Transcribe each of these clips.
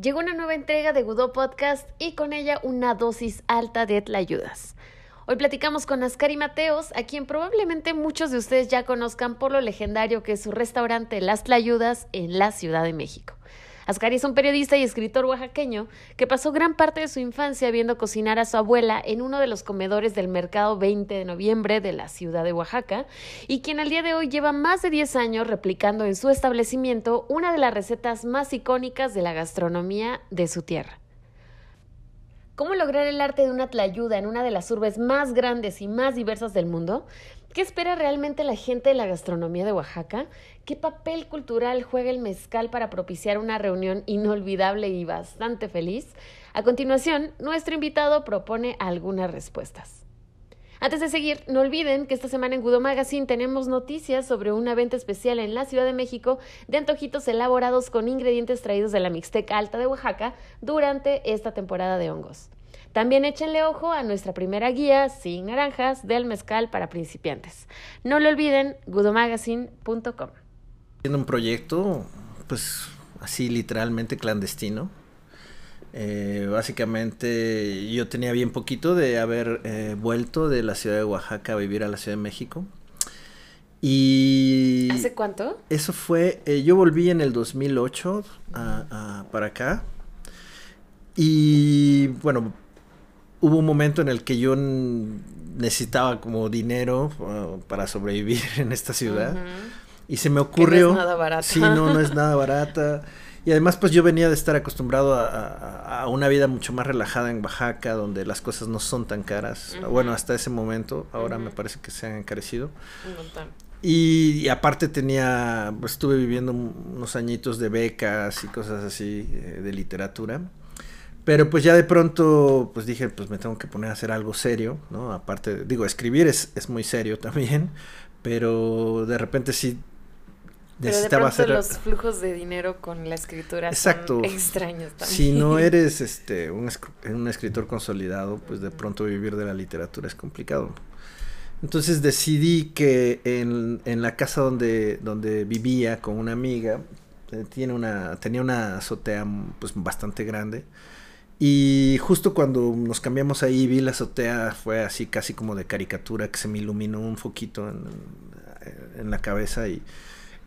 Llegó una nueva entrega de Gudo Podcast y con ella una dosis alta de tlayudas. Hoy platicamos con Ascari Mateos, a quien probablemente muchos de ustedes ya conozcan por lo legendario que es su restaurante Las Tlayudas en la Ciudad de México. Ascari es un periodista y escritor oaxaqueño que pasó gran parte de su infancia viendo cocinar a su abuela en uno de los comedores del mercado 20 de noviembre de la ciudad de Oaxaca y quien al día de hoy lleva más de 10 años replicando en su establecimiento una de las recetas más icónicas de la gastronomía de su tierra. ¿Cómo lograr el arte de una tlayuda en una de las urbes más grandes y más diversas del mundo? ¿Qué espera realmente la gente de la gastronomía de Oaxaca? ¿Qué papel cultural juega el mezcal para propiciar una reunión inolvidable y bastante feliz? A continuación, nuestro invitado propone algunas respuestas. Antes de seguir, no olviden que esta semana en Gudo Magazine tenemos noticias sobre una venta especial en la Ciudad de México de antojitos elaborados con ingredientes traídos de la Mixteca Alta de Oaxaca durante esta temporada de hongos. También échenle ojo a nuestra primera guía sin naranjas del mezcal para principiantes. No lo olviden, gudomagazine.com. Haciendo un proyecto, pues así literalmente clandestino. Eh, básicamente yo tenía bien poquito de haber eh, vuelto de la ciudad de Oaxaca a vivir a la Ciudad de México. Y... ¿Hace cuánto? Eso fue, eh, yo volví en el 2008 a, a, para acá. Y bueno, hubo un momento en el que yo necesitaba como dinero uh, para sobrevivir en esta ciudad. Uh -huh. Y se me ocurrió... Que no es nada barata. Sí, no, no es nada barata. Y además, pues yo venía de estar acostumbrado a, a, a, una vida mucho más relajada en Oaxaca, donde las cosas no son tan caras. Uh -huh. Bueno, hasta ese momento, ahora uh -huh. me parece que se han encarecido. Un montón. Y, y, aparte tenía, pues estuve viviendo unos añitos de becas y cosas así eh, de literatura. Pero pues ya de pronto, pues dije, pues me tengo que poner a hacer algo serio, ¿no? Aparte, digo, escribir es, es muy serio también, pero de repente sí necesitaba hacer... los flujos de dinero con la escritura Exacto. son extraños también. Si no eres este, un, un escritor consolidado, pues de pronto vivir de la literatura es complicado. Entonces decidí que en, en la casa donde, donde vivía con una amiga, eh, tiene una, tenía una azotea pues bastante grande. Y justo cuando nos cambiamos ahí, vi la azotea, fue así casi como de caricatura, que se me iluminó un foquito en, en la cabeza y,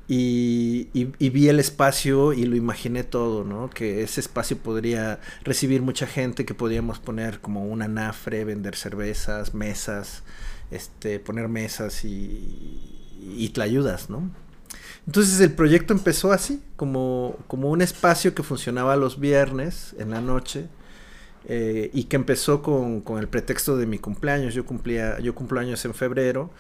y, vi el espacio y lo imaginé todo, ¿no? Que ese espacio podría recibir mucha gente, que podíamos poner como un anafre, vender cervezas, mesas, este, poner mesas y, y tlayudas, ¿no? Entonces el proyecto empezó así, como, como un espacio que funcionaba los viernes en la noche eh, y que empezó con, con, el pretexto de mi cumpleaños. Yo cumplía, yo cumplo años en febrero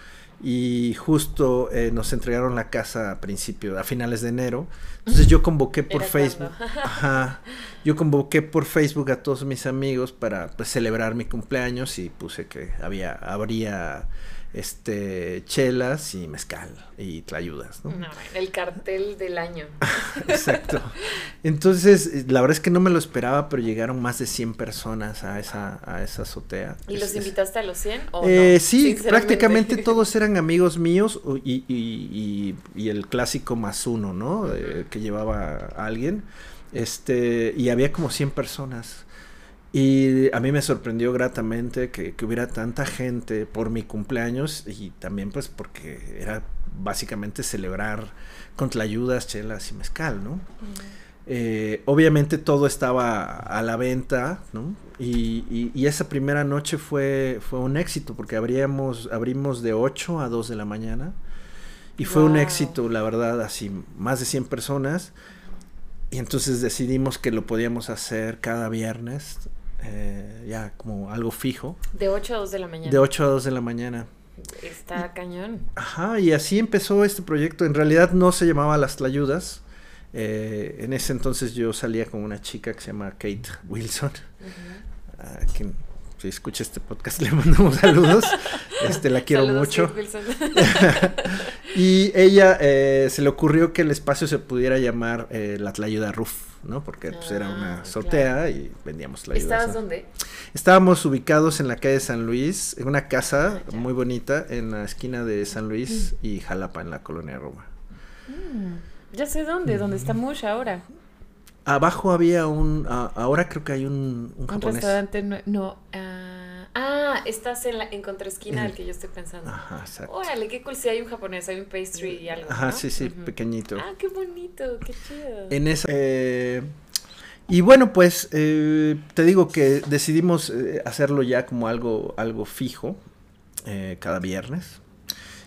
y justo eh, nos entregaron la casa a principio, a finales de enero. Entonces yo convoqué por Facebook, ajá, yo convoqué por Facebook a todos mis amigos para pues, celebrar mi cumpleaños y puse que había, habría este chelas y mezcal y tlayudas, ¿no? no el cartel del año. Exacto. Entonces, la verdad es que no me lo esperaba, pero llegaron más de 100 personas a esa, a esa azotea. ¿Y los invitaste a los 100 o eh, no? Sí, prácticamente todos eran amigos míos y, y, y, y el clásico más uno, ¿no? Uh -huh. eh, que llevaba a alguien. Este, y había como 100 personas. Y a mí me sorprendió gratamente que, que, hubiera tanta gente por mi cumpleaños y también pues porque era básicamente celebrar con tlayudas, chelas y mezcal, ¿no? Eh, obviamente todo estaba a la venta, ¿no? Y, y, y, esa primera noche fue, fue un éxito porque abríamos, abrimos de 8 a 2 de la mañana y fue wow. un éxito, la verdad, así, más de 100 personas. Y entonces decidimos que lo podíamos hacer cada viernes, eh, ya como algo fijo. De 8 a 2 de la mañana. De 8 a 2 de la mañana. Está cañón. Ajá, y así empezó este proyecto. En realidad no se llamaba Las Tlayudas. Eh, en ese entonces yo salía con una chica que se llama Kate Wilson, uh -huh. a quien si escucha este podcast le mandamos saludos. Este la quiero saludos, mucho. y ella eh, se le ocurrió que el espacio se pudiera llamar eh, la Tlayuda Roof, ¿no? Porque pues, era una azotea claro. y vendíamos tlayudas. ¿Estabas ¿no? dónde? Estábamos ubicados en la calle San Luis, en una casa ah, muy bonita en la esquina de San Luis mm. y Jalapa en la colonia Roma. Mm. Ya sé dónde, mm. dónde está Mush ahora. Abajo había un, ahora creo que hay un, un, un restaurante, no, no ah, ah, estás en la en contraesquina del que yo estoy pensando. Ajá, exacto. Órale, qué cool, si hay un japonés, hay un pastry y algo, Ajá, sí, sí, pequeñito. Ah, qué bonito, qué chido. En esa, eh, y bueno, pues eh, te digo que decidimos eh, hacerlo ya como algo, algo fijo, eh, cada viernes.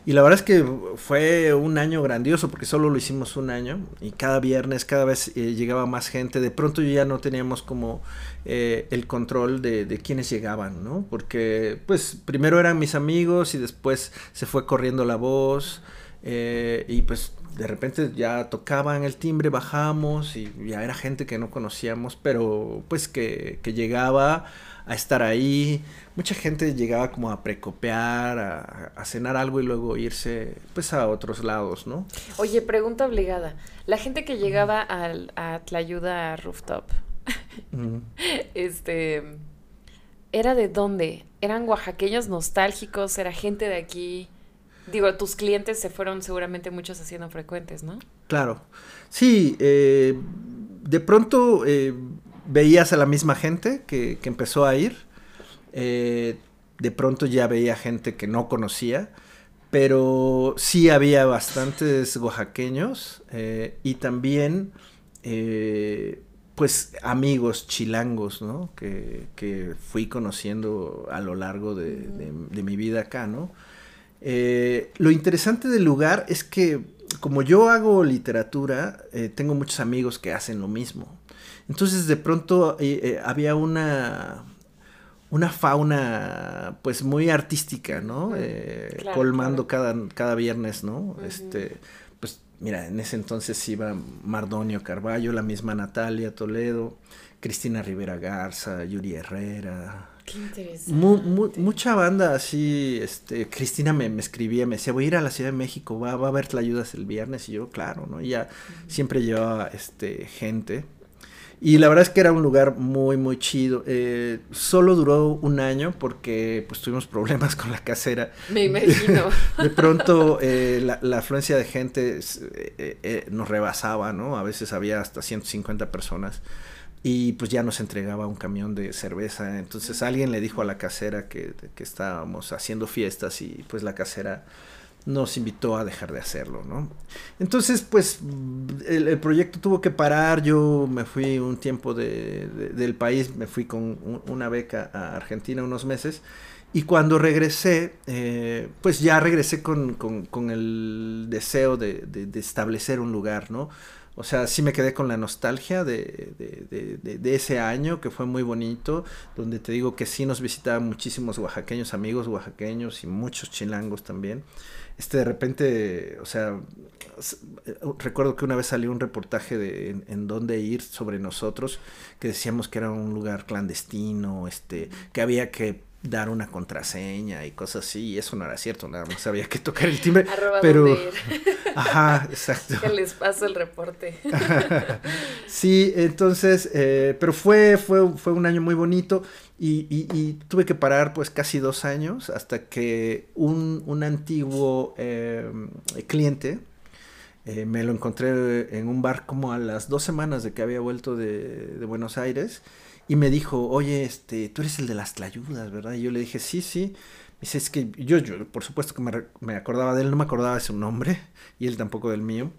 Y la verdad es que fue un año grandioso porque solo lo hicimos un año y cada viernes, cada vez eh, llegaba más gente. De pronto ya no teníamos como eh, el control de, de quiénes llegaban, ¿no? Porque pues primero eran mis amigos y después se fue corriendo la voz eh, y pues de repente ya tocaban el timbre, bajamos y ya era gente que no conocíamos, pero pues que, que llegaba a estar ahí. Mucha gente llegaba como a precopear, a, cenar algo y luego irse pues a otros lados, ¿no? Oye, pregunta obligada. La gente que llegaba al, a Tlayuda Rooftop, este, ¿era de dónde? ¿Eran oaxaqueños nostálgicos? ¿Era gente de aquí? Digo, tus clientes se fueron seguramente muchos haciendo frecuentes, ¿no? Claro. Sí, eh, de pronto eh, veías a la misma gente que, empezó a ir. Eh, de pronto ya veía gente que no conocía, pero sí había bastantes oaxaqueños eh, y también eh, pues amigos chilangos, ¿no? Que, fui conociendo a lo largo de, mi vida acá, ¿no? lo interesante del lugar es que como yo hago literatura, tengo muchos amigos que hacen lo mismo. Entonces de pronto eh, eh, había una, una fauna pues muy artística, ¿no? Eh, colmando Cada, cada viernes, ¿no? Este, pues mira, en ese entonces iba Mardonio Carballo, la misma Natalia Toledo, Cristina Rivera Garza, Yuri Herrera. Qué interesante. mucha banda así, este, Cristina me, escribía, me decía, voy a ir a la Ciudad de México, va, va a haber ayudas el viernes, y yo, claro, ¿no? Y ya siempre llevaba este, gente. Y la verdad es que era un lugar muy, muy chido. Eh, solo duró un año porque pues tuvimos problemas con la casera. Me imagino. De pronto eh, la, afluencia de gente eh, nos rebasaba, ¿no? A veces había hasta 150 personas y pues ya nos entregaba un camión de cerveza. Entonces alguien le dijo a la casera que, que estábamos haciendo fiestas y pues la casera nos invitó a dejar de hacerlo, ¿no? Entonces, pues, el, proyecto tuvo que parar, yo me fui un tiempo de, del país, me fui con una beca a Argentina unos meses, y cuando regresé, eh, pues ya regresé con, con, el deseo de, de, establecer un lugar, ¿no? O sea, sí me quedé con la nostalgia de, de, de, ese año que fue muy bonito, donde te digo que sí nos visitaban muchísimos oaxaqueños, amigos oaxaqueños y muchos chilangos también este de repente, o sea, recuerdo que una vez salió un reportaje de en, dónde ir sobre nosotros, que decíamos que era un lugar clandestino, este, que había que dar una contraseña y cosas así, y eso no era cierto, nada más había que tocar el timbre, pero ajá, exacto. Que les paso el reporte. sí, entonces, eh, pero fue, fue, fue un año muy bonito y, y, tuve que parar pues casi dos años hasta que un, un antiguo eh, cliente eh, me lo encontré en un bar como a las dos semanas de que había vuelto de, de Buenos Aires y me dijo, oye, este, tú eres el de las tlayudas, ¿verdad? Y yo le dije, sí, sí. Me dice, es que yo, yo por supuesto que me, me, acordaba de él, no me acordaba de su nombre, y él tampoco del mío.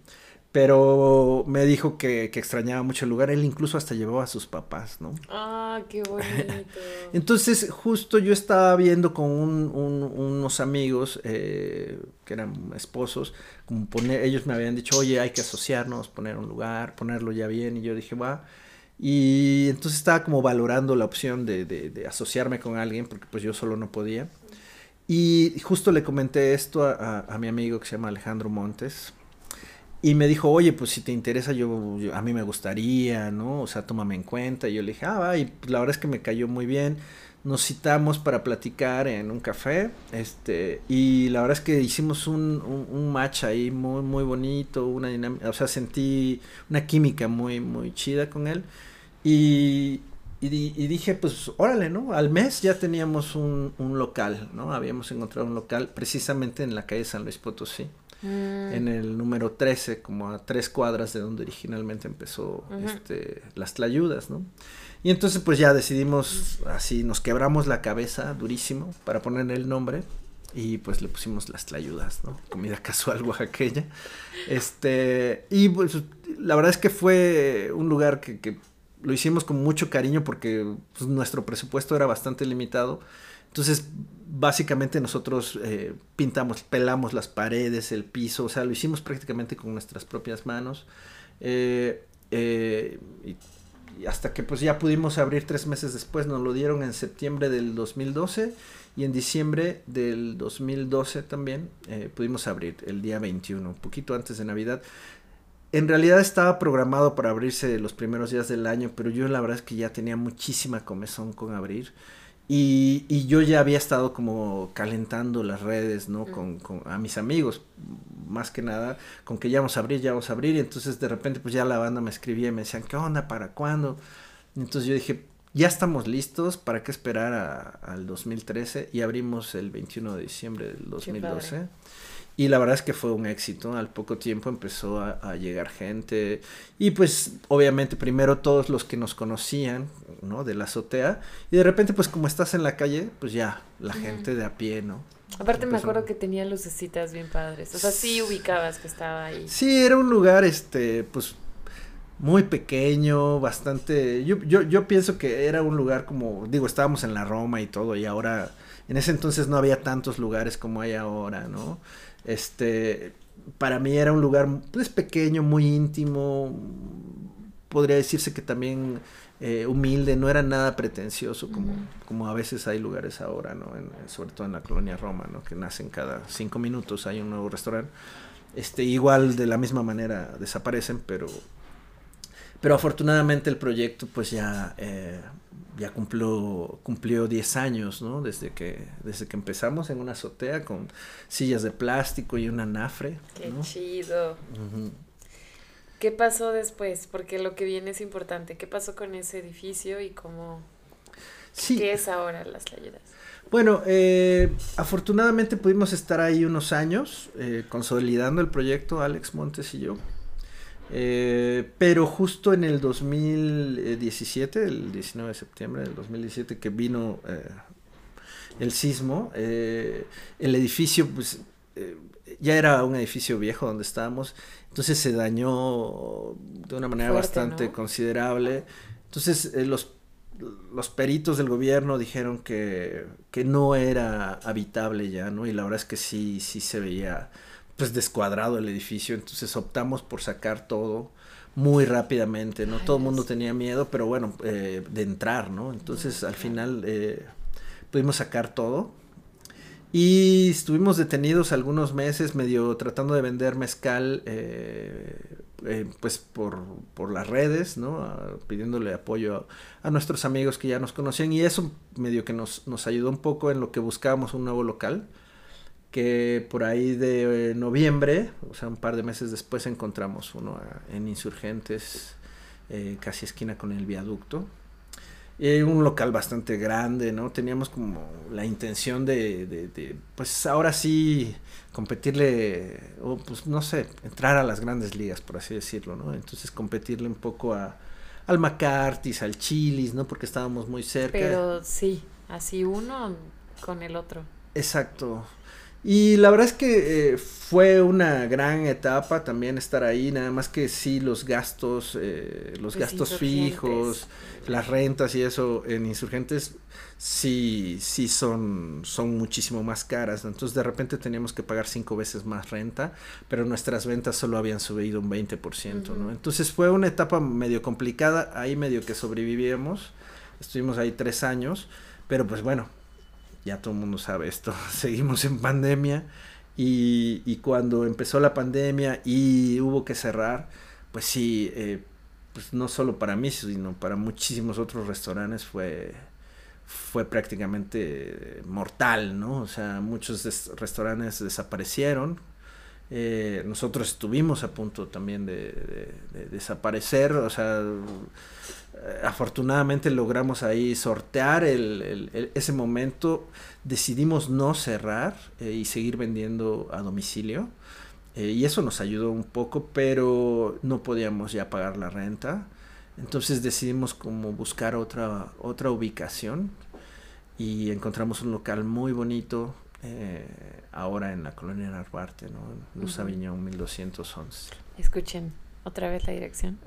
Pero me dijo que, que, extrañaba mucho el lugar. Él incluso hasta llevó a sus papás, ¿no? Ah, qué bonito. Entonces, justo yo estaba viendo con un, unos amigos eh, que eran esposos, como poner, ellos me habían dicho, oye, hay que asociarnos, poner un lugar, ponerlo ya bien. Y yo dije, va. Y entonces estaba como valorando la opción de, de, de asociarme con alguien, porque pues yo solo no podía. Y justo le comenté esto a, a mi amigo que se llama Alejandro Montes y me dijo, oye, pues si te interesa, yo, a mí me gustaría, ¿no? O sea, tómame en cuenta. Y yo le dije, ah, va, y pues, la verdad es que me cayó muy bien. Nos citamos para platicar en un café, este, y la verdad es que hicimos un, un, match ahí muy, muy bonito, una dinámica, o sea, sentí una química muy, muy chida con él. Y, y, y, dije, pues órale, ¿no? Al mes ya teníamos un, un, local, ¿no? Habíamos encontrado un local precisamente en la calle San Luis Potosí. Mm. en el número 13, como a tres cuadras de donde originalmente empezó este, las tlayudas, ¿no? Y entonces pues ya decidimos, así nos quebramos la cabeza durísimo para poner el nombre y pues le pusimos las tlayudas, ¿no? Comida casual oaxaqueña. Este, y pues la verdad es que fue un lugar que, que lo hicimos con mucho cariño porque pues, nuestro presupuesto era bastante limitado. Entonces, básicamente nosotros eh, pintamos, pelamos las paredes, el piso, o sea, lo hicimos prácticamente con nuestras propias manos. Eh, eh, y, hasta que pues ya pudimos abrir tres meses después, nos lo dieron en septiembre del 2012 y en diciembre del 2012 también pudimos abrir el día 21, un poquito antes de Navidad. En realidad estaba programado para abrirse los primeros días del año, pero yo la verdad es que ya tenía muchísima comezón con abrir. Y, y yo ya había estado como calentando las redes, ¿no? Con, con, a mis amigos, más que nada, con que ya vamos a abrir, ya vamos a abrir. Y entonces de repente pues ya la banda me escribía y me decían, ¿qué onda? ¿Para cuándo? entonces yo dije, ya estamos listos, ¿para qué esperar al 2013? Y abrimos el 21 de diciembre del 2012. Y la verdad es que fue un éxito. Al poco tiempo empezó a, llegar gente. Y pues obviamente primero todos los que nos conocían, ¿no? De la azotea. Y de repente pues como estás en la calle, pues ya la gente de a pie, ¿no? Aparte me acuerdo que tenía lucecitas bien padres. O sea, sí ubicabas que estaba ahí. Sí, era un lugar, este, pues muy pequeño, bastante... Yo, yo, yo pienso que era un lugar como, digo, estábamos en la Roma y todo, y ahora, en ese entonces no había tantos lugares como hay ahora, ¿no? Este, para mí era un lugar pues pequeño, muy íntimo, podría decirse que también eh, humilde, no era nada pretencioso como, como a veces hay lugares ahora, ¿no? sobre todo en la colonia Roma, ¿no? Que nacen cada cinco minutos, hay un nuevo restaurante. Este, igual de la misma manera desaparecen, pero, pero afortunadamente el proyecto pues ya eh, ya cumplió, cumplió 10 años, ¿no? Desde que, desde que empezamos en una azotea con sillas de plástico y una nafre. Qué chido. ¿Qué pasó después? Porque lo que viene es importante. ¿Qué pasó con ese edificio y cómo... ¿Qué es ahora las ayudas? Bueno, eh, afortunadamente pudimos estar ahí unos años eh, consolidando el proyecto, Alex Montes y yo. Eh, pero justo en el 2017, el 19 de septiembre del 2017, que vino eh, el sismo, eh, el edificio, pues ya era un edificio viejo donde estábamos, entonces se dañó de una manera bastante considerable. Entonces los, los peritos del gobierno dijeron que, que no era habitable ya, ¿no? Y la verdad es que sí, sí se veía pues descuadrado el edificio, entonces optamos por sacar todo muy rápidamente, ¿no? todo el mundo tenía miedo, pero bueno, eh, de entrar, ¿no? Entonces al final eh, pudimos sacar todo. Y estuvimos detenidos algunos meses medio tratando de vender mezcal eh, pues por, por, las redes, ¿no? pidiéndole apoyo a, a, nuestros amigos que ya nos conocían y eso medio que nos, nos ayudó un poco en lo que buscábamos un nuevo local que por ahí de eh, noviembre, o sea, un par de meses después encontramos uno en Insurgentes, eh, casi esquina con el viaducto. Y un local bastante grande, ¿no? Teníamos como la intención de, de, pues ahora sí, competirle, o pues no sé, entrar a las grandes ligas, por así decirlo, ¿no? Entonces competirle un poco a, al McCarthy's, al Chilis, ¿no? Porque estábamos muy cerca. Pero sí, así uno con el otro. Exacto. Y la verdad es que eh, fue una gran etapa también estar ahí, nada más que sí los gastos, eh, los gastos fijos, las rentas y eso en insurgentes sí, sí son, son muchísimo más caras. Entonces de repente teníamos que pagar cinco veces más renta, pero nuestras ventas solo habían subido un 20%, ¿no? Entonces fue una etapa medio complicada, ahí medio que sobrevivimos, estuvimos ahí tres años, pero pues bueno, ya todo el mundo sabe esto, seguimos en pandemia y, y, cuando empezó la pandemia y hubo que cerrar, pues sí, eh, pues no solo para mí, sino para muchísimos otros restaurantes fue, fue prácticamente mortal, ¿no? O sea, muchos restaurantes desaparecieron. Eh, nosotros estuvimos a punto también de, de desaparecer, o sea, afortunadamente logramos ahí sortear el, ese momento. Decidimos no cerrar eh, y seguir vendiendo a domicilio. Eh, y eso nos ayudó un poco, pero no podíamos ya pagar la renta. Entonces decidimos como buscar otra, otra ubicación y encontramos un local muy bonito eh, ahora en la colonia Narvarte, ¿no? Luz Aviñón 1211. Escuchen otra vez la dirección.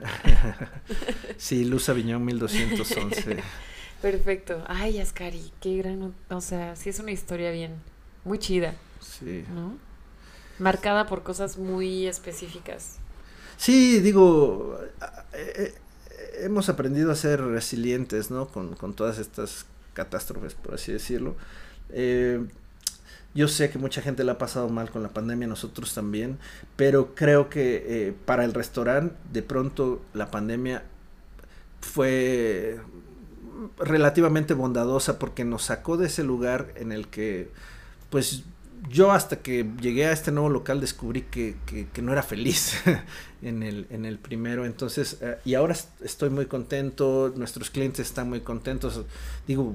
sí, Luz Aviñón 1211. Perfecto. Ay, Ascari, qué gran, o sea, sí es una historia bien, muy chida. Sí. ¿No? Marcada por cosas muy específicas. Sí, digo, eh, eh, hemos aprendido a ser resilientes, ¿no? Con, con todas estas catástrofes, por así decirlo. Eh, yo sé que mucha gente la ha pasado mal con la pandemia, nosotros también, pero creo que eh, para el restaurante de pronto la pandemia fue relativamente bondadosa porque nos sacó de ese lugar en el que pues yo hasta que llegué a este nuevo local descubrí que, que, no era feliz en, el, en el primero. Entonces, eh, y ahora estoy muy contento, nuestros clientes están muy contentos. Digo,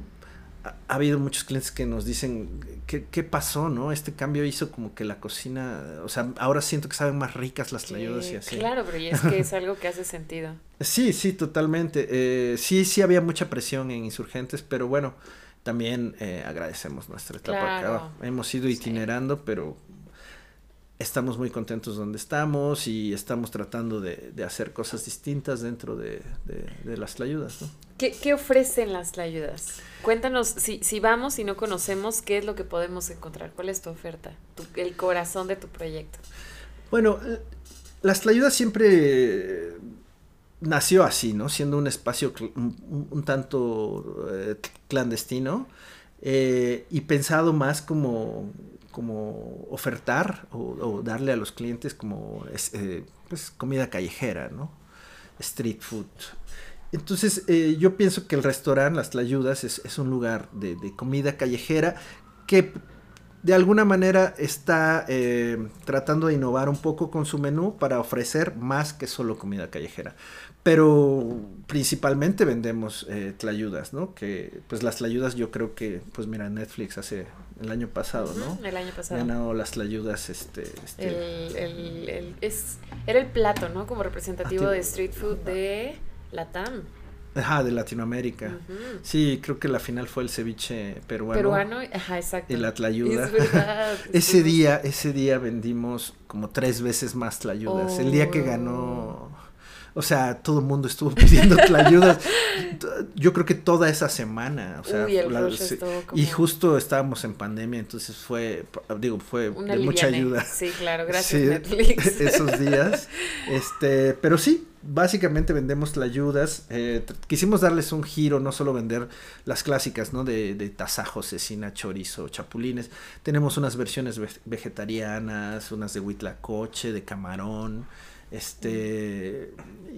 ha, habido muchos clientes que nos dicen, ¿qué, ¿qué, pasó, no? Este cambio hizo como que la cocina, o sea, ahora siento que saben más ricas las tlayudas y así. Claro, pero es que es algo que hace sentido. sí, sí, totalmente. Eh, sí, sí había mucha presión en Insurgentes, pero bueno también eh, agradecemos nuestra etapa Hemos ido itinerando, pero estamos muy contentos donde estamos y estamos tratando de, hacer cosas distintas dentro de, las tlayudas. ¿no? ¿Qué, ofrecen las tlayudas? Cuéntanos, si, si vamos y no conocemos, ¿qué es lo que podemos encontrar? ¿Cuál es tu oferta? el corazón de tu proyecto. Bueno, las tlayudas siempre nació así, ¿no? Siendo un espacio un, tanto eh, clandestino eh, y pensado más como, como ofertar o, darle a los clientes como eh, pues, comida callejera, ¿no? Street food. Entonces yo pienso que el restaurante Las Tlayudas es, es un lugar de, de comida callejera que de alguna manera está tratando de innovar un poco con su menú para ofrecer más que solo comida callejera. Pero principalmente vendemos eh, tlayudas, ¿no? Que pues las tlayudas yo creo que, pues mira, Netflix hace el año pasado, ¿no? El año pasado. Ganó las tlayudas, este... este... El, el, el, es, era el plato, ¿no? Como representativo de street food de Latam. Ajá, de Latinoamérica. Sí, creo que la final fue el ceviche peruano. Peruano, ajá, exacto. Y la tlayuda. Es verdad. ese día, ese día vendimos como tres veces más tlayudas. El día que ganó oh. O sea, todo el mundo estuvo pidiendo ayuda. Yo creo que toda esa semana. O sea, y justo estábamos en pandemia, entonces fue, digo, fue de mucha ayuda. Sí, claro, gracias Netflix. Esos días. Este, pero sí, básicamente vendemos tlayudas. Eh, quisimos darles un giro, no solo vender las clásicas, ¿no? De, de tasajo, cecina, chorizo, chapulines. Tenemos unas versiones vegetarianas, unas de huitlacoche, de camarón este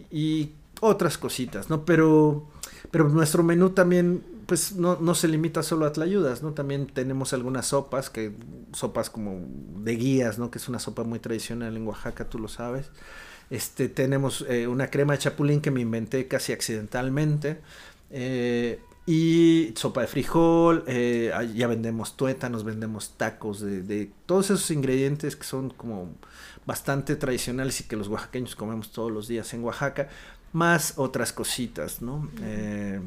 y otras cositas, ¿no? Pero, pero nuestro menú también, pues, no, no se limita solo a tlayudas, ¿no? También tenemos algunas sopas, que sopas como de guías, ¿no? Que es una sopa muy tradicional en Oaxaca, tú lo sabes. Este, tenemos eh, una crema de chapulín que me inventé casi accidentalmente. Eh, y sopa de frijol, eh, ya vendemos tuétanos, vendemos tacos de, de todos esos ingredientes que son como bastante tradicionales y que los oaxaqueños comemos todos los días en Oaxaca, más otras cositas, ¿no? Eh,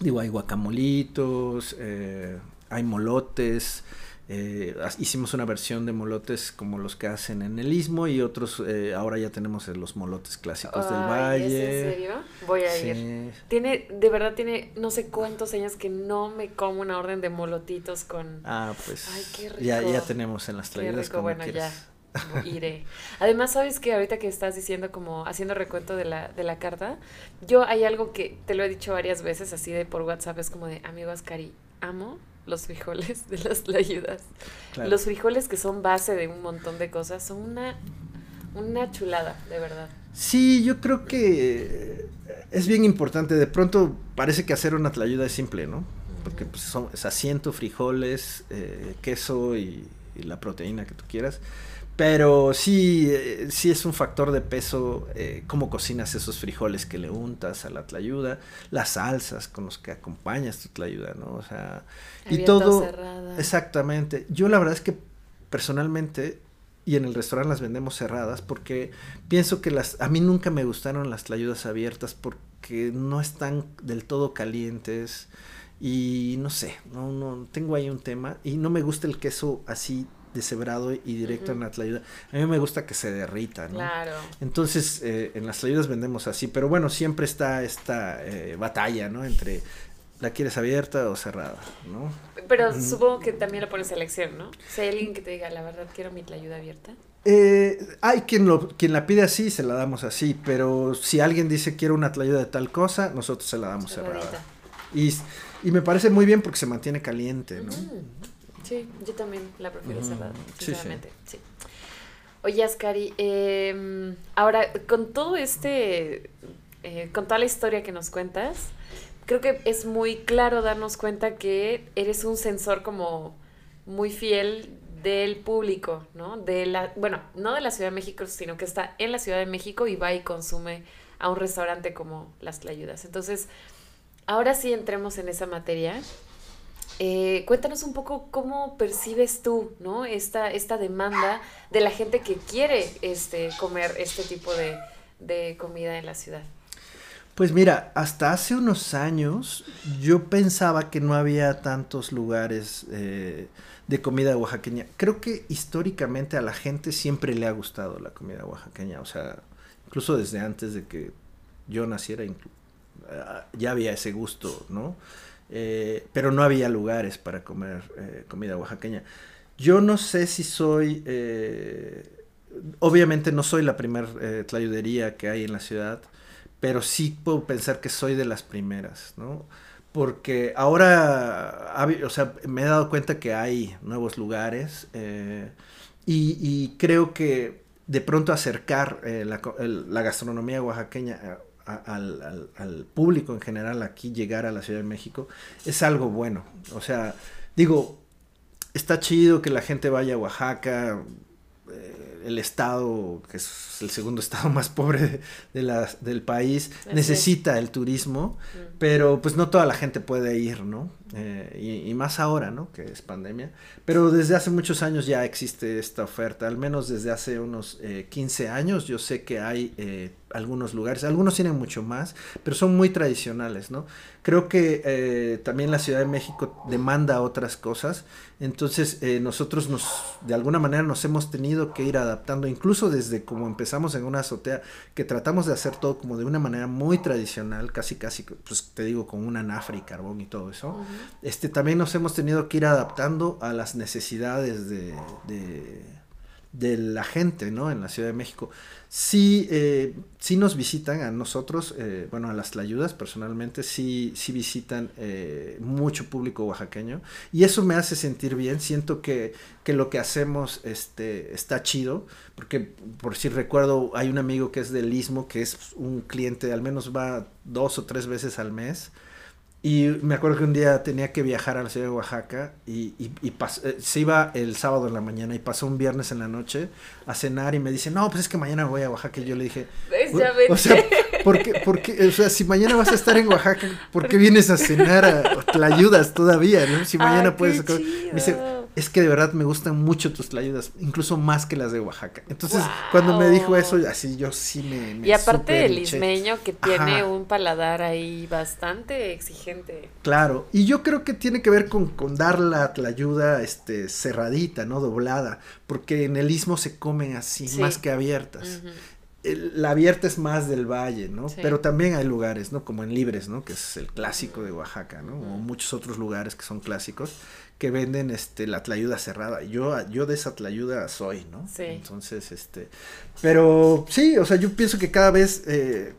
digo, hay guacamolitos, eh, hay molotes, eh, hicimos una versión de molotes como los que hacen en el Istmo y otros, ahora ya tenemos los molotes clásicos del valle. ¿En serio? Voy a ir. Tiene, de verdad tiene no sé cuántos años que no me como una orden de molotitos con... Ah, pues Ay, qué rico. Ya, ya tenemos en las traídas como bueno, ya iré. Además, sabes que ahorita que estás diciendo como haciendo recuento de la, de la carta, yo hay algo que te lo he dicho varias veces así de por WhatsApp, es como de, amigo Ascari, amo los frijoles de las tlayudas. Los frijoles que son base de un montón de cosas son una, una chulada, de verdad. Sí, yo creo que es bien importante. De pronto parece que hacer una tlayuda es simple, ¿no? Porque pues, son, es asiento, frijoles, eh, queso y, y la proteína que tú quieras pero sí, eh, sí es un factor de peso eh, cómo cocinas esos frijoles que le untas a la tlayuda, las salsas con los que acompañas tu tlayuda, ¿no? O sea, y todo... Exactamente. Yo la verdad es que personalmente, y en el restaurante las vendemos cerradas porque pienso que las, a mí nunca me gustaron las tlayudas abiertas porque no están del todo calientes y no sé, no, no, tengo ahí un tema y no me gusta el queso así deshebrado y directo en la tlayuda. A mí me gusta que se derrita, ¿no? Claro. Entonces, eh, en las tlayudas vendemos así, pero bueno, siempre está esta eh, batalla, ¿no? Entre la quieres abierta o cerrada, ¿no? Pero supongo que también lo pones a elección, ¿no? Si hay alguien que te diga, la verdad, quiero mi tlayuda abierta. Eh, hay quien, lo, quien la pide así, se la damos así, pero si alguien dice quiero una tlayuda de tal cosa, nosotros se la damos cerrada. Y, y, me parece muy bien porque se mantiene caliente, ¿no? Sí, yo también la prefiero cerrada, sinceramente. Sí, Oye, Ascari, em, ahora, con todo este, eh, con toda la historia que nos cuentas, creo que es muy claro darnos cuenta que eres un sensor como muy fiel del público, ¿no? De la, bueno, no de la Ciudad de México, sino que está en la Ciudad de México y va y consume a un restaurante como Las Tlayudas. Entonces, ahora sí entremos en esa materia. Eh, cuéntanos un poco cómo percibes tú, ¿no? Esta, esta demanda de la gente que quiere este, comer este tipo de, de comida en la ciudad. Pues mira, hasta hace unos años yo pensaba que no había tantos lugares eh, de comida oaxaqueña. Creo que históricamente a la gente siempre le ha gustado la comida oaxaqueña, o sea, incluso desde antes de que yo naciera ah, ya había ese gusto, ¿no? Eh, pero no había lugares para comer eh, comida oaxaqueña. Yo no sé si soy, obviamente no soy la primer tlayudería que hay en la ciudad, pero sí puedo pensar que soy de las primeras, ¿no? Porque ahora, o sea, me he dado cuenta que hay nuevos lugares eh, y, creo que de pronto acercar eh, la, gastronomía oaxaqueña al, público en general aquí, llegar a la Ciudad de México, es algo bueno. O sea, digo, está chido que la gente vaya a Oaxaca, eh, el estado, que es el segundo estado más pobre de, la, del país, necesita el turismo, mm. Pero pues no toda la gente puede ir, ¿no? Eh, y, más ahora, ¿no? Que es pandemia. Pero desde hace muchos años ya existe esta oferta, al menos desde hace unos 15 eh, años yo sé que hay eh, algunos lugares, algunos tienen mucho más, pero son muy tradicionales, ¿no? Creo que también la Ciudad de México demanda otras cosas, entonces nosotros nos, de alguna manera nos hemos tenido que ir adaptando, incluso desde como empezamos en una azotea, que tratamos de hacer todo como de una manera muy tradicional, casi casi, pues te digo, con una nafra y carbón y todo eso. Este, también nos hemos tenido que ir adaptando a las necesidades de, de, la gente, ¿no? En la Ciudad de México. Sí, eh, sí nos visitan a nosotros, eh, bueno, a las Tlayudas personalmente, sí, sí visitan eh, mucho público oaxaqueño y eso me hace sentir bien, siento que, que, lo que hacemos este, está chido, porque por si recuerdo, hay un amigo que es del Istmo, que es un cliente, al menos va dos o tres veces al mes y me acuerdo que un día tenía que viajar a la ciudad de Oaxaca y, y, eh, se iba el sábado en la mañana y pasó un viernes en la noche a cenar y me dice, no, pues es que mañana voy a Oaxaca. Y yo le dije, o sea, ¿por qué, o sea, si mañana vas a estar en Oaxaca, ¿por qué vienes a cenar? A, la ayudas todavía, ¿no? Si mañana puedes... Me dice, es que de verdad me gustan mucho tus tlayudas, incluso más que las de Oaxaca. Entonces, cuando me dijo eso, así yo sí me... y aparte el ismeño que tiene un paladar ahí bastante exigente. Claro, y yo creo que tiene que ver con, con dar la tlayuda este, cerradita, ¿no? Doblada, porque en el istmo se comen así, más que abiertas. la abierta es más del valle, ¿no? Pero también hay lugares, ¿no? Como en Libres, ¿no? Que es el clásico de Oaxaca, ¿no? O muchos otros lugares que son clásicos que venden este la tlayuda cerrada. Yo, yo de esa tlayuda soy, ¿no? Sí. Entonces, este, pero sí, o sea, yo pienso que cada vez eh,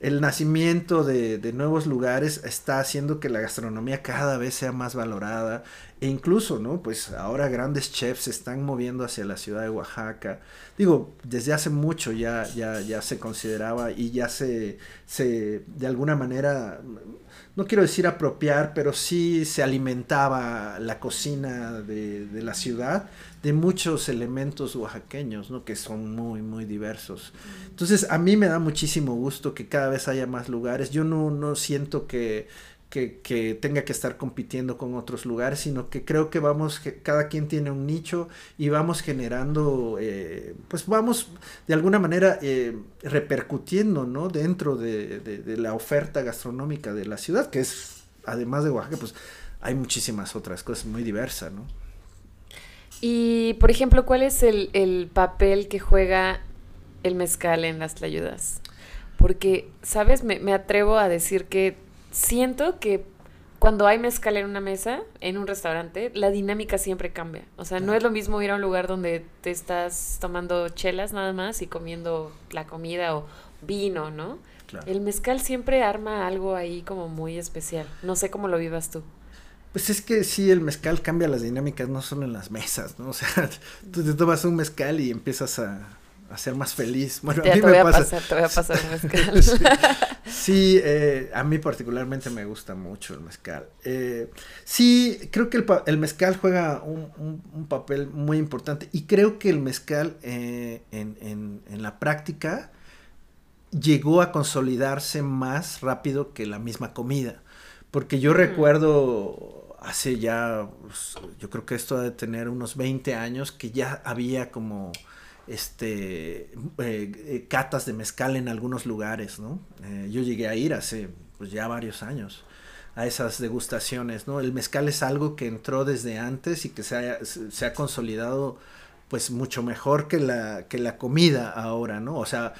el nacimiento de, de, nuevos lugares está haciendo que la gastronomía cada vez sea más valorada e incluso, ¿no? Pues ahora grandes chefs se están moviendo hacia la ciudad de Oaxaca. Digo, desde hace mucho ya, ya, ya se consideraba y ya se, se, de alguna manera no quiero decir apropiar, pero sí se alimentaba la cocina de, la ciudad de muchos elementos oaxaqueños, ¿no? Que son muy, muy diversos. Entonces, a mí me da muchísimo gusto que cada vez haya más lugares. Yo no, no siento que, que, tenga que estar compitiendo con otros lugares, sino que creo que vamos, que cada quien tiene un nicho y vamos generando, eh, pues vamos de alguna manera eh, repercutiendo, ¿no? Dentro de, de, la oferta gastronómica de la ciudad, que es, además de Oaxaca, pues hay muchísimas otras cosas muy diversas, ¿no? Y, por ejemplo, ¿cuál es el, el papel que juega el mezcal en las tlayudas? Porque, ¿sabes? Me, me atrevo a decir que siento que cuando hay mezcal en una mesa, en un restaurante, la dinámica siempre cambia. O sea, no es lo mismo ir a un lugar donde te estás tomando chelas nada más y comiendo la comida o vino, ¿no? El mezcal siempre arma algo ahí como muy especial. No sé cómo lo vivas tú. Pues es que sí, el mezcal cambia las dinámicas, no solo en las mesas, ¿no? O sea, tú te tomas un mezcal y empiezas a, a ser más feliz. Bueno, a mí me pasa. Pasar, te voy a pasar un mezcal. sí, eh, a mí particularmente me gusta mucho el mezcal. Eh, sí, creo que el, mezcal juega un, papel muy importante y creo que el mezcal eh, en, la práctica llegó a consolidarse más rápido que la misma comida. Porque yo mm. recuerdo hace ya, pues, yo creo que esto ha de tener unos 20 años, que ya había como este, eh, eh, catas de mezcal en algunos lugares, ¿no? Eh, yo llegué a ir hace pues, ya varios años a esas degustaciones, ¿no? El mezcal es algo que entró desde antes y que se ha, se ha consolidado pues mucho mejor que la, que la comida ahora, ¿no? O sea,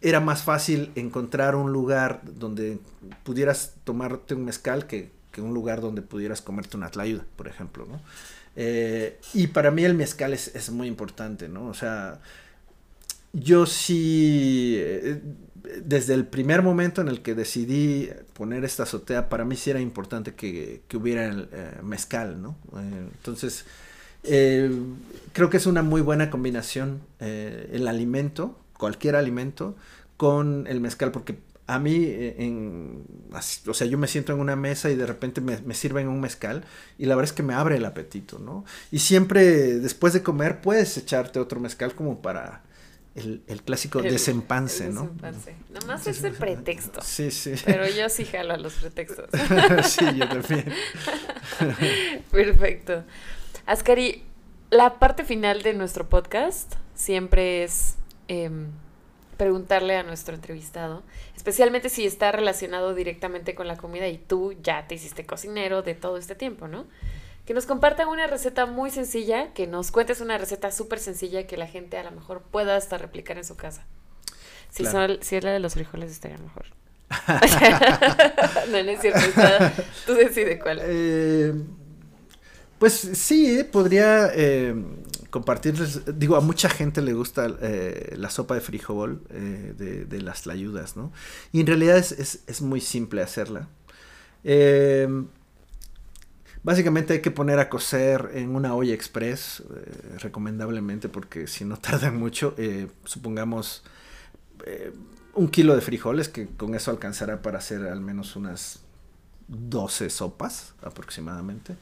era más fácil encontrar un lugar donde pudieras tomarte un mezcal que, que un lugar donde pudieras comerte una tlayuda, por ejemplo, ¿no? Eh, y para mí el mezcal es, muy importante, ¿no? O sea, yo sí, eh, desde el primer momento en el que decidí poner esta azotea, para mí sí era importante que, hubiera el eh, mezcal, ¿no? entonces, creo que es una muy buena combinación el alimento, cualquier alimento, con el mezcal, porque a mí, eh, en, o sea, yo me siento en una mesa y de repente me, me, sirven un mezcal y la verdad es que me abre el apetito, ¿no? Y siempre después de comer puedes echarte otro mezcal como para el, clásico desempance, ¿no? Desempance. Nomás es el pretexto. Sí, sí. Pero yo sí jalo a los pretextos. sí, yo también. Perfecto. Ascari, la parte final de nuestro podcast siempre es... Em, preguntarle a nuestro entrevistado, especialmente si está relacionado directamente con la comida y tú ya te hiciste cocinero de todo este tiempo, ¿no? Que nos compartan una receta muy sencilla, que nos cuentes una receta súper sencilla que la gente a lo mejor pueda hasta replicar en su casa. Si, si es la de los frijoles estaría mejor. no, no es cierto. tú decides cuál. Eh, pues sí, podría eh, compartirles, digo, a mucha gente le gusta eh, la sopa de frijol eh, de, las tlayudas, ¿no? Y en realidad es, muy simple hacerla. Em, básicamente hay que poner a cocer en una olla express, eh, recomendablemente, porque si no tarda mucho, supongamos un kilo de frijoles, que con eso alcanzará para hacer al menos unas 12 sopas aproximadamente.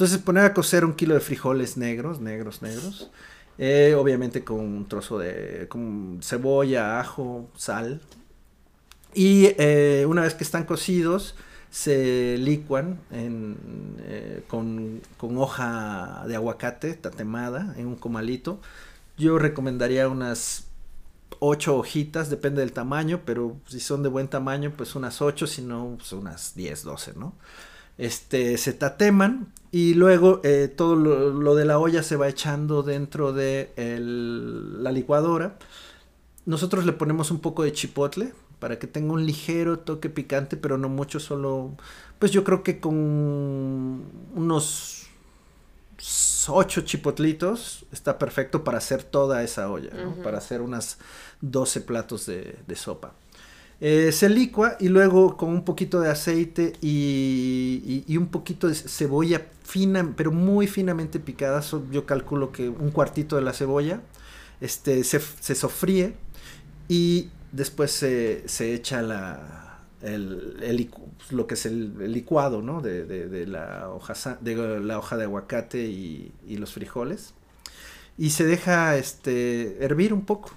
Entonces poner a cocer un kilo de frijoles negros, negros, negros. Eh, obviamente con un trozo de cebolla, ajo, sal. Y eh, una vez que están cocidos, se licuan eh, con, hoja de aguacate tatemada en un comalito. Yo recomendaría unas 8 hojitas, depende del tamaño, pero si son de buen tamaño, pues unas 8, si no, pues unas 10, 12, ¿no? Este, se tateman y luego eh, todo lo, de la olla se va echando dentro de la licuadora. Nosotros le ponemos un poco de chipotle para que tenga un ligero toque picante, pero no mucho, solo, pues yo creo que con unos 8 chipotlitos está perfecto para hacer toda esa olla, para hacer unas 12 platos de sopa. Eh, se licua y luego con un poquito de aceite y, un poquito de cebolla fina, pero muy finamente picada. yo calculo que un cuartito de la cebolla este, se, se sofríe y después se, echa la, el, lo que es el, licuado ¿no? de, la hoja, de la hoja de aguacate y, y los frijoles. Y se deja este, hervir un poco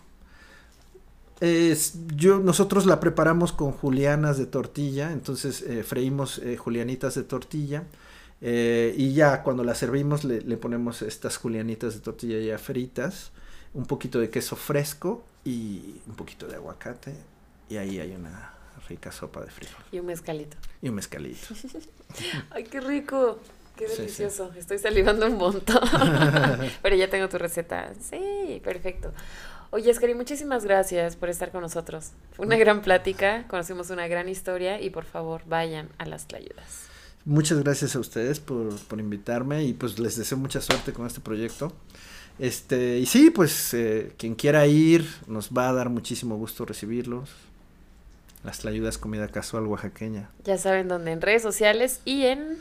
Es, yo, nosotros la preparamos con julianas de tortilla, entonces eh, freímos eh, julianitas de tortilla eh, y ya cuando la servimos le, le, ponemos estas julianitas de tortilla ya fritas, un poquito de queso fresco y un poquito de aguacate y ahí hay una rica sopa de frijol. Y un mezcalito. Y un mezcalito. Ay, qué rico. Qué delicioso. Sí, sí. Estoy salivando un montón. Pero ya tengo tu receta. Sí, perfecto. Oye, Escari, muchísimas gracias por estar con nosotros. Fue una gran plática, conocimos una gran historia y por favor vayan a las Tlayudas. Muchas gracias a ustedes por, por invitarme y pues les deseo mucha suerte con este proyecto. Este, y sí, pues eh, quien quiera ir, nos va a dar muchísimo gusto recibirlos. Las Tlayudas Comida Casual Oaxaqueña. Ya saben dónde, en redes sociales y en...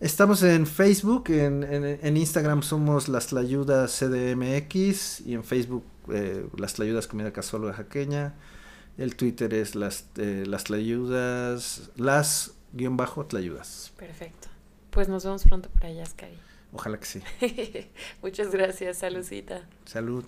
Estamos en Facebook, en, en, en Instagram somos Las Tlayudas CDMX y en Facebook eh, Las Tlayudas Comida Casual Oaxaqueña. El Twitter es Las, eh, las Tlayudas, las guion bajo Tlayudas. Perfecto. Pues nos vemos pronto por allá, Scary. Ojalá que sí. Muchas gracias, saludcita. Salud.